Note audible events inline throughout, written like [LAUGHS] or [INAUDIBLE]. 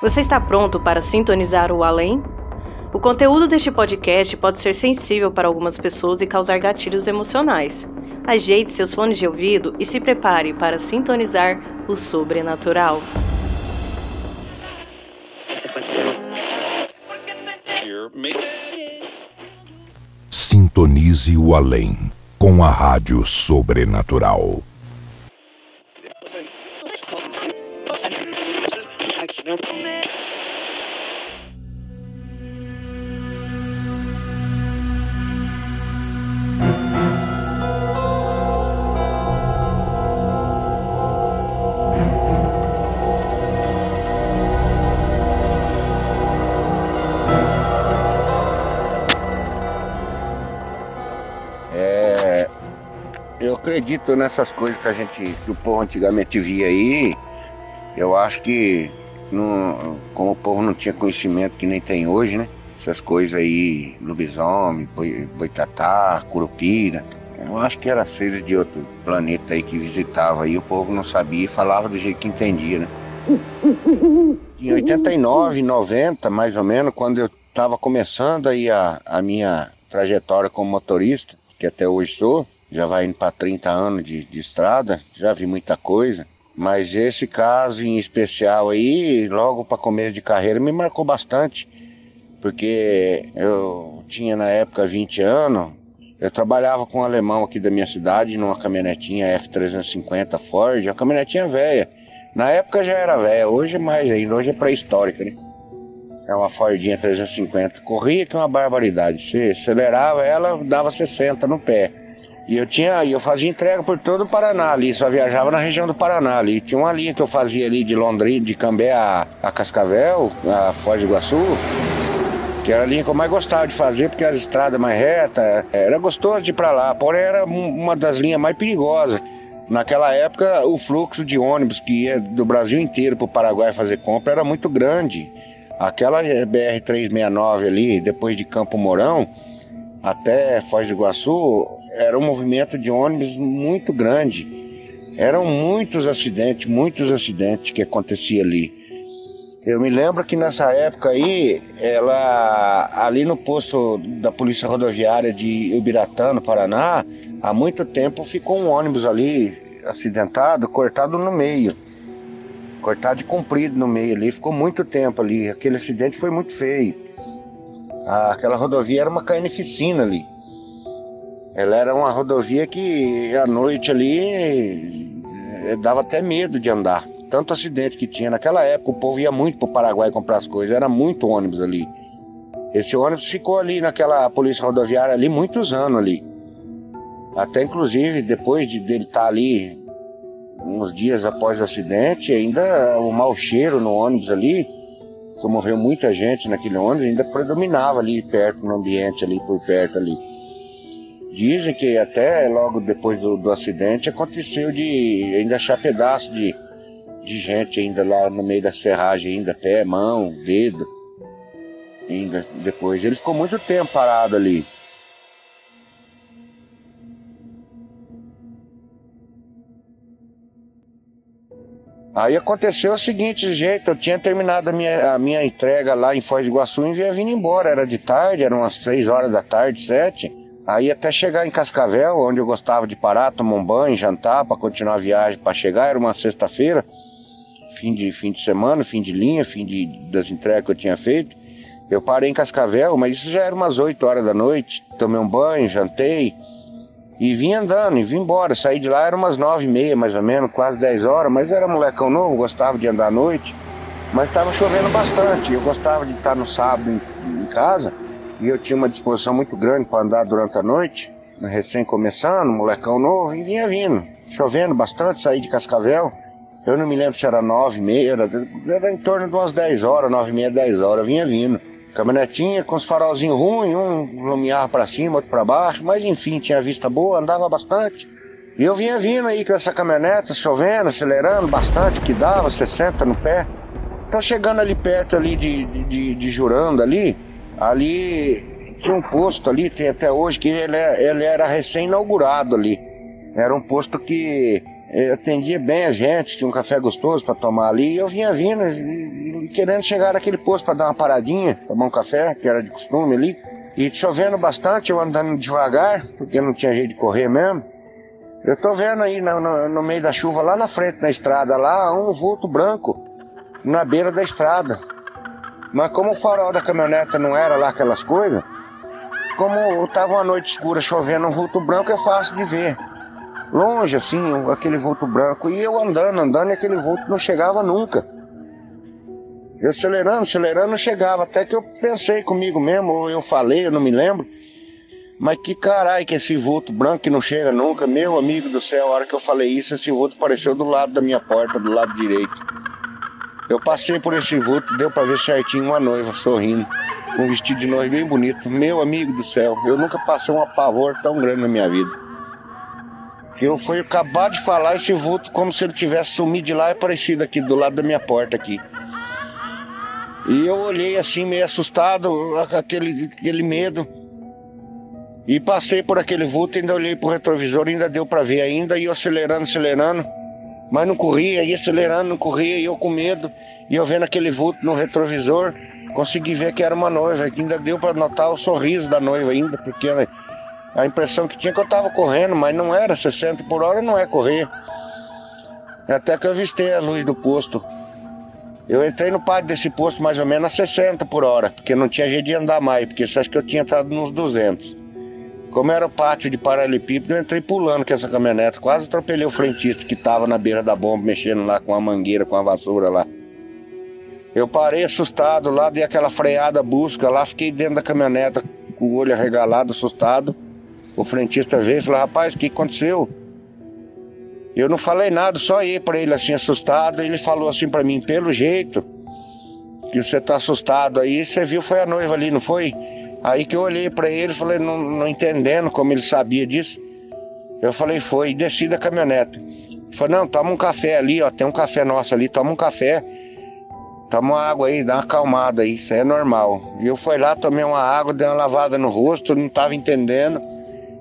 Você está pronto para sintonizar o além? O conteúdo deste podcast pode ser sensível para algumas pessoas e causar gatilhos emocionais. Ajeite seus fones de ouvido e se prepare para sintonizar o sobrenatural. Sintonize o além com a Rádio Sobrenatural. É, eu acredito nessas coisas que a gente, que o povo antigamente via aí. Eu acho que como o povo não tinha conhecimento que nem tem hoje, né? Essas coisas aí, lobisomem, boi- boitatá, curupira. Eu acho que era seres de outro planeta aí que visitava aí, o povo não sabia e falava do jeito que entendia, né? Em 89, 90, mais ou menos, quando eu estava começando aí a, a minha trajetória como motorista, que até hoje sou, já vai indo para 30 anos de, de estrada, já vi muita coisa. Mas esse caso em especial aí, logo para começo de carreira, me marcou bastante. Porque eu tinha na época 20 anos, eu trabalhava com um alemão aqui da minha cidade numa caminhonetinha F350 Ford, uma caminhonetinha velha. Na época já era velha, hoje é mais ainda, hoje é pré-histórica, né? É uma Fordinha 350. Corria que é uma barbaridade. Você acelerava ela, dava 60 no pé. E eu tinha, eu fazia entrega por todo o Paraná ali, só viajava na região do Paraná ali. Tinha uma linha que eu fazia ali de Londrina, de Cambé a, a Cascavel, a Foz do Iguaçu, que era a linha que eu mais gostava de fazer, porque as estradas mais retas, era gostoso de ir pra lá, porém era um- uma das linhas mais perigosas. Naquela época, o fluxo de ônibus que ia do Brasil inteiro para o Paraguai fazer compra era muito grande. Aquela BR-369 ali, depois de Campo Mourão, até Foz do Iguaçu, era um movimento de ônibus muito grande. Eram muitos acidentes, muitos acidentes que acontecia ali. Eu me lembro que nessa época aí, ela ali no posto da Polícia Rodoviária de Ubiratã, no Paraná, há muito tempo ficou um ônibus ali acidentado, cortado no meio. Cortado e comprido no meio ali, ficou muito tempo ali. Aquele acidente foi muito feio. Ah, Aquela rodovia era uma carnificina ali. Ela era uma rodovia que à noite ali eh, dava até medo de andar. Tanto acidente que tinha. Naquela época o povo ia muito para o Paraguai comprar as coisas, era muito ônibus ali. Esse ônibus ficou ali naquela polícia rodoviária ali muitos anos ali. Até inclusive depois de dele estar ali uns dias após o acidente, ainda o mau cheiro no ônibus ali, que morreu muita gente naquele ônibus, ainda predominava ali perto no ambiente ali por perto ali. Dizem que até logo depois do, do acidente aconteceu de ainda achar pedaço de, de gente ainda lá no meio das ferragens, ainda pé, mão, dedo. Ainda depois. Ele ficou muito tempo parado ali. Aí aconteceu o seguinte, jeito, eu tinha terminado a minha, a minha entrega lá em Foz do Iguaçu e ia vindo embora. Era de tarde, eram umas três horas da tarde, sete. Aí até chegar em Cascavel, onde eu gostava de parar, tomar um banho, jantar, para continuar a viagem, para chegar, era uma sexta-feira, fim de, fim de semana, fim de linha, fim de, das entregas que eu tinha feito. Eu parei em Cascavel, mas isso já era umas 8 horas da noite. Tomei um banho, jantei e vim andando e vim embora. Saí de lá, era umas 9 e meia mais ou menos, quase 10 horas, mas era molecão novo, gostava de andar à noite. Mas estava chovendo bastante. Eu gostava de estar no sábado em, em casa e eu tinha uma disposição muito grande para andar durante a noite, recém começando, molecão novo, e vinha vindo. Chovendo bastante, saí de Cascavel. Eu não me lembro se era nove e meia, era, era em torno de umas 10 horas, nove e meia, 10 horas, vinha vindo. Caminhonetinha com os farolzinhos ruins, um lumiava para cima, outro para baixo, mas enfim, tinha vista boa, andava bastante. E eu vinha vindo aí com essa caminhonete, chovendo, acelerando bastante, que dava 60 no pé. Então chegando ali perto ali de, de, de Juranda ali, ali tinha um posto ali, tem até hoje, que ele, é- ele era recém-inaugurado ali. Era um posto que Eu atendia bem a gente, tinha um café gostoso para tomar ali, e eu vinha vindo, querendo chegar naquele posto para dar uma paradinha, tomar um café, que era de costume ali. E chovendo bastante, eu andando devagar, porque não tinha jeito de correr mesmo. Eu tô vendo aí no, no, no meio da chuva, lá na frente da estrada, lá, um vulto branco, na beira da estrada. Mas como o farol da caminhoneta não era lá aquelas coisas, como estava uma noite escura chovendo, um vulto branco é fácil de ver. Longe, assim, aquele vulto branco. E eu andando, andando, e aquele vulto não chegava nunca. Eu acelerando, acelerando, não chegava. Até que eu pensei comigo mesmo, ou eu falei, eu não me lembro. Mas que caralho que esse vulto branco que não chega nunca. Meu amigo do céu, a hora que eu falei isso, esse vulto apareceu do lado da minha porta, do lado direito. Eu passei por esse vulto, deu para ver certinho uma noiva sorrindo, com um vestido de noiva bem bonito. Meu amigo do céu, eu nunca passei um apavor tão grande na minha vida. Eu fui acabar de falar esse vulto como se ele tivesse sumido de lá e aparecido aqui do lado da minha porta aqui. E eu olhei assim, meio assustado, aquele, aquele medo. E passei por aquele vulto, ainda olhei pro retrovisor, ainda deu para ver ainda, e eu acelerando, acelerando. Mas não corria, ia acelerando, não corria, e eu com medo. E eu vendo aquele vulto no retrovisor, consegui ver que era uma noiva, que ainda deu para notar o sorriso da noiva ainda, porque a impressão que tinha é que eu tava correndo, mas não era 60 por hora, não é correr. Até que eu avistei a luz do posto. Eu entrei no pátio desse posto mais ou menos a 60 por hora, porque não tinha jeito de andar mais, porque você acha que eu tinha entrado nos 200. Como era o pátio de paralelepípedo, eu entrei pulando com essa caminhonete, quase atropelei o frentista que estava na beira da bomba, mexendo lá com a mangueira, com a vassoura lá. Eu parei assustado lá, dei aquela freada busca lá, fiquei dentro da caminhonete com o olho arregalado, assustado. O frentista veio e falou, rapaz, o que aconteceu? Eu não falei nada, só ia para ele assim assustado. Ele falou assim para mim, pelo jeito que você tá assustado aí, você viu foi a noiva ali, não foi? Aí que eu olhei para ele, falei, não, não entendendo como ele sabia disso. Eu falei, foi, e desci da caminhonete. Falou, não, toma um café ali, ó, tem um café nosso ali, toma um café. Toma uma água aí, dá uma acalmada aí, isso é normal. E eu fui lá, tomei uma água, dei uma lavada no rosto, não tava entendendo.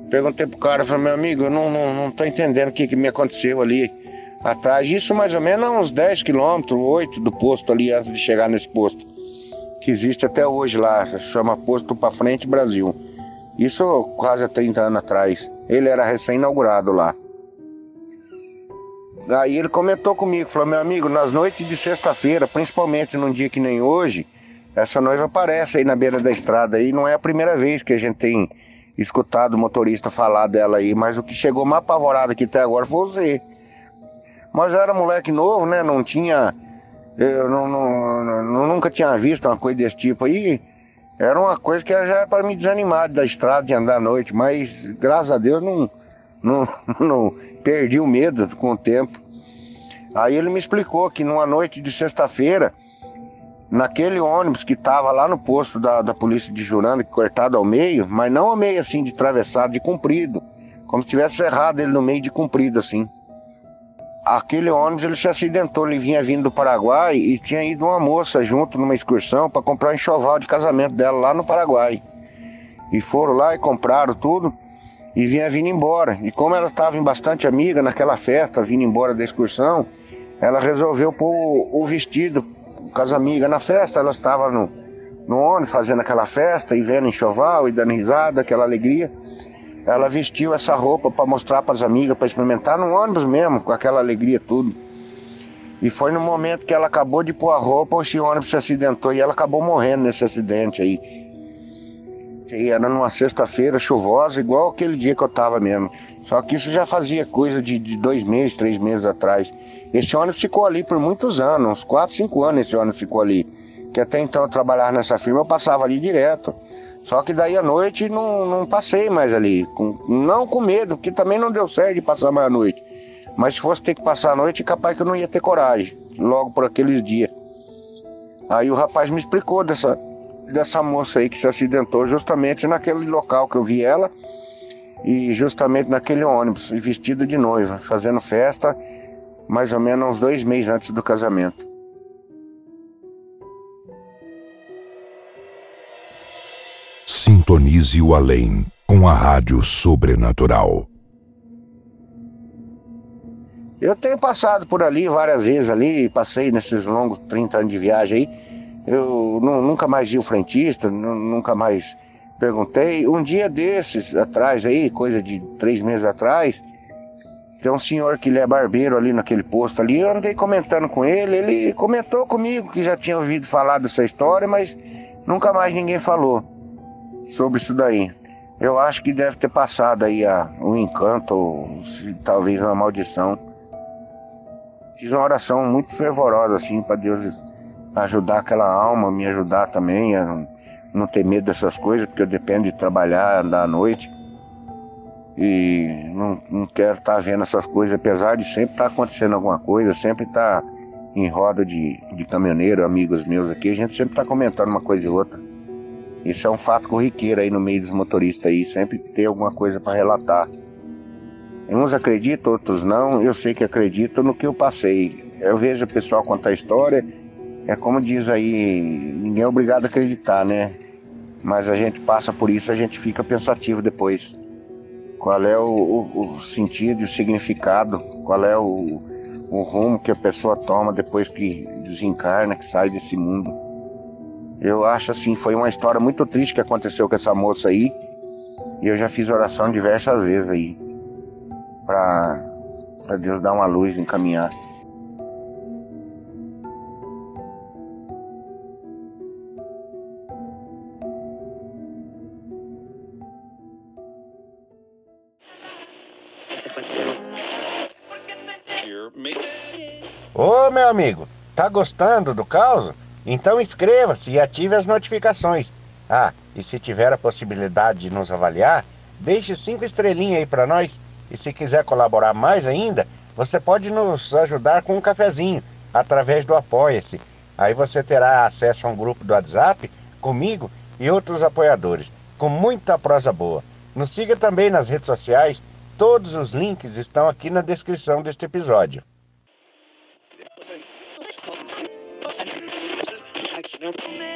Perguntei pro cara, falei, meu amigo, eu não, não, não tô entendendo o que, que me aconteceu ali atrás. Isso mais ou menos uns 10 quilômetros, 8 do posto ali, antes de chegar nesse posto. Que existe até hoje lá, chama Posto Pra Frente Brasil. Isso quase há 30 anos atrás. Ele era recém-inaugurado lá. Aí ele comentou comigo, falou, meu amigo, nas noites de sexta-feira, principalmente num dia que nem hoje, essa noiva aparece aí na beira da estrada e não é a primeira vez que a gente tem escutado o motorista falar dela aí, mas o que chegou mais apavorado aqui até agora foi você. Mas eu era moleque novo, né? Não tinha. Eu não, não, não, nunca tinha visto uma coisa desse tipo aí. Era uma coisa que já era para me desanimar da estrada de andar à noite, mas graças a Deus não, não, [LAUGHS] não perdi o medo com o tempo. Aí ele me explicou que numa noite de sexta-feira naquele ônibus que estava lá no posto da, da polícia de Juranda, cortado ao meio, mas não ao meio assim de atravessado, de comprido, como se tivesse errado ele no meio de comprido assim. Aquele ônibus ele se acidentou, ele vinha vindo do Paraguai e tinha ido uma moça junto numa excursão para comprar um enxoval de casamento dela lá no Paraguai. E foram lá e compraram tudo e vinha vindo embora. E como ela estava bastante amiga naquela festa, vindo embora da excursão, ela resolveu pôr o vestido com as amigas na festa, elas estavam no, no ônibus fazendo aquela festa e vendo enxoval e dando risada, aquela alegria. Ela vestiu essa roupa para mostrar para as amigas, para experimentar no ônibus mesmo, com aquela alegria tudo. E foi no momento que ela acabou de pôr a roupa, esse ônibus se acidentou e ela acabou morrendo nesse acidente aí. E era numa sexta-feira chuvosa, igual aquele dia que eu tava mesmo. Só que isso já fazia coisa de, de, dois meses, três meses atrás. Esse ônibus ficou ali por muitos anos, uns quatro, cinco anos esse ônibus ficou ali. Que até então eu trabalhava nessa firma, eu passava ali direto. Só que daí à noite não, não passei mais ali. Com, não com medo, porque também não deu certo de passar mais a noite. Mas se fosse ter que passar a noite, capaz que eu não ia ter coragem, logo por aqueles dias. Aí o rapaz me explicou dessa, dessa moça aí que se acidentou justamente naquele local que eu vi ela e justamente naquele ônibus, vestida de noiva, fazendo festa mais ou menos uns dois meses antes do casamento. Sintonize o além com a Rádio Sobrenatural. Eu tenho passado por ali várias vezes ali, passei nesses longos 30 anos de viagem aí. Eu nunca mais vi o frentista, nunca mais perguntei. Um dia desses atrás aí, coisa de três meses atrás, tem um senhor que ele é barbeiro ali naquele posto ali. Eu andei comentando com ele, ele comentou comigo que já tinha ouvido falar dessa história, mas nunca mais ninguém falou sobre isso daí. Eu acho que deve ter passado aí a, um encanto, ou se, talvez uma maldição. Fiz uma oração muito fervorosa assim para Deus ajudar aquela alma, me ajudar também a não, ter medo dessas coisas, porque eu dependo de trabalhar, andar à noite. E não, não quero estar tá vendo essas coisas, apesar de sempre estar tá acontecendo alguma coisa, sempre estar tá em roda de, de caminhoneiro, amigos meus aqui, a gente sempre está comentando uma coisa e outra. Isso é um fato corriqueiro aí no meio dos motoristas aí, sempre tem alguma coisa para relatar. Uns acreditam, outros não. Eu sei que acreditam no que eu passei. Eu vejo o pessoal contar história. É como diz aí, ninguém é obrigado a acreditar, né? Mas a gente passa por isso, a gente fica pensativo depois. Qual é o, o, o sentido e o significado? Qual é o, o rumo que a pessoa toma depois que desencarna, que sai desse mundo? Eu acho assim, foi uma história muito triste que aconteceu com essa moça aí. E eu já fiz oração diversas vezes aí para Deus dar uma luz, encaminhar. Ô meu amigo, tá gostando do caos? Então inscreva-se e ative as notificações. Ah, e se tiver a possibilidade de nos avaliar, deixe cinco estrelinhas aí para nós e se quiser colaborar mais ainda, você pode nos ajudar com um cafezinho através do Apoia-se. Aí você terá acesso a um grupo do WhatsApp comigo e outros apoiadores, com muita prosa boa. Nos siga também nas redes sociais, todos os links estão aqui na descrição deste episódio. Nope.